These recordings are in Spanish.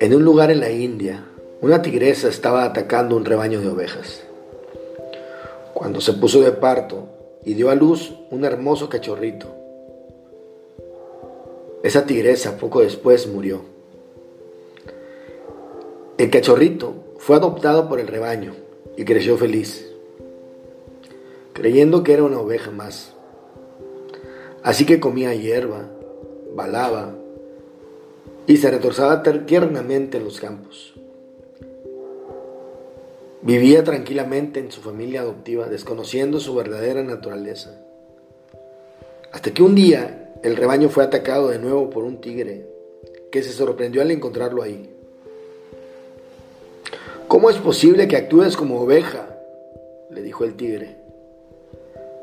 En un lugar en la India, una tigresa estaba atacando un rebaño de ovejas. Cuando se puso de parto y dio a luz un hermoso cachorrito, esa tigresa poco después murió. El cachorrito fue adoptado por el rebaño y creció feliz, creyendo que era una oveja más. Así que comía hierba, balaba y se retorzaba tiernamente en los campos. Vivía tranquilamente en su familia adoptiva, desconociendo su verdadera naturaleza. Hasta que un día el rebaño fue atacado de nuevo por un tigre, que se sorprendió al encontrarlo ahí. ¿Cómo es posible que actúes como oveja? le dijo el tigre.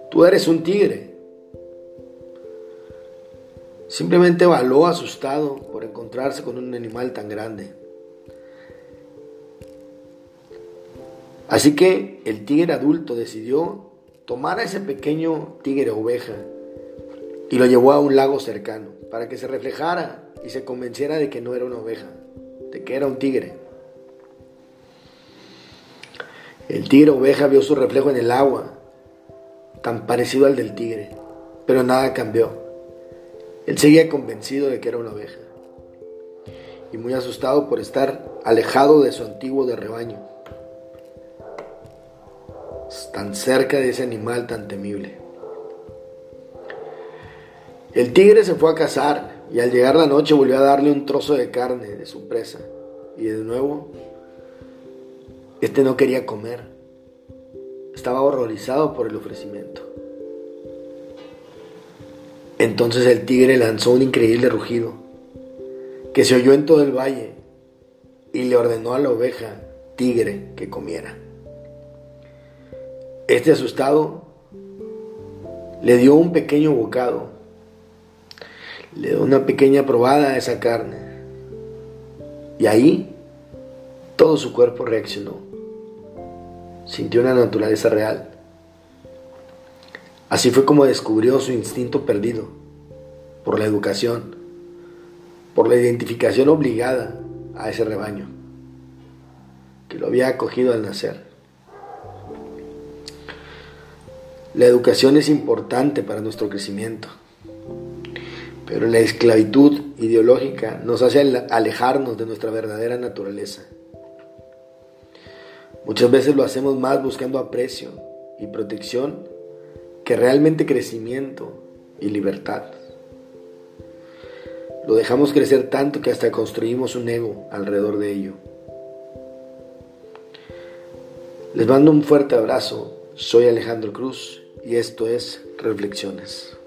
Tú eres un tigre. Simplemente baló asustado por encontrarse con un animal tan grande. Así que el tigre adulto decidió tomar a ese pequeño tigre oveja y lo llevó a un lago cercano para que se reflejara y se convenciera de que no era una oveja, de que era un tigre. El tigre oveja vio su reflejo en el agua, tan parecido al del tigre, pero nada cambió. Él seguía convencido de que era una oveja y muy asustado por estar alejado de su antiguo de rebaño, tan cerca de ese animal tan temible. El tigre se fue a cazar y al llegar la noche volvió a darle un trozo de carne de su presa. Y de nuevo, este no quería comer. Estaba horrorizado por el ofrecimiento. Entonces el tigre lanzó un increíble rugido que se oyó en todo el valle y le ordenó a la oveja tigre que comiera. Este asustado le dio un pequeño bocado le dio una pequeña probada a esa carne. Y ahí todo su cuerpo reaccionó. Sintió una naturaleza real. Así fue como descubrió su instinto perdido por la educación, por la identificación obligada a ese rebaño que lo había acogido al nacer. La educación es importante para nuestro crecimiento. Pero la esclavitud ideológica nos hace alejarnos de nuestra verdadera naturaleza. Muchas veces lo hacemos más buscando aprecio y protección que realmente crecimiento y libertad. Lo dejamos crecer tanto que hasta construimos un ego alrededor de ello. Les mando un fuerte abrazo. Soy Alejandro Cruz y esto es Reflexiones.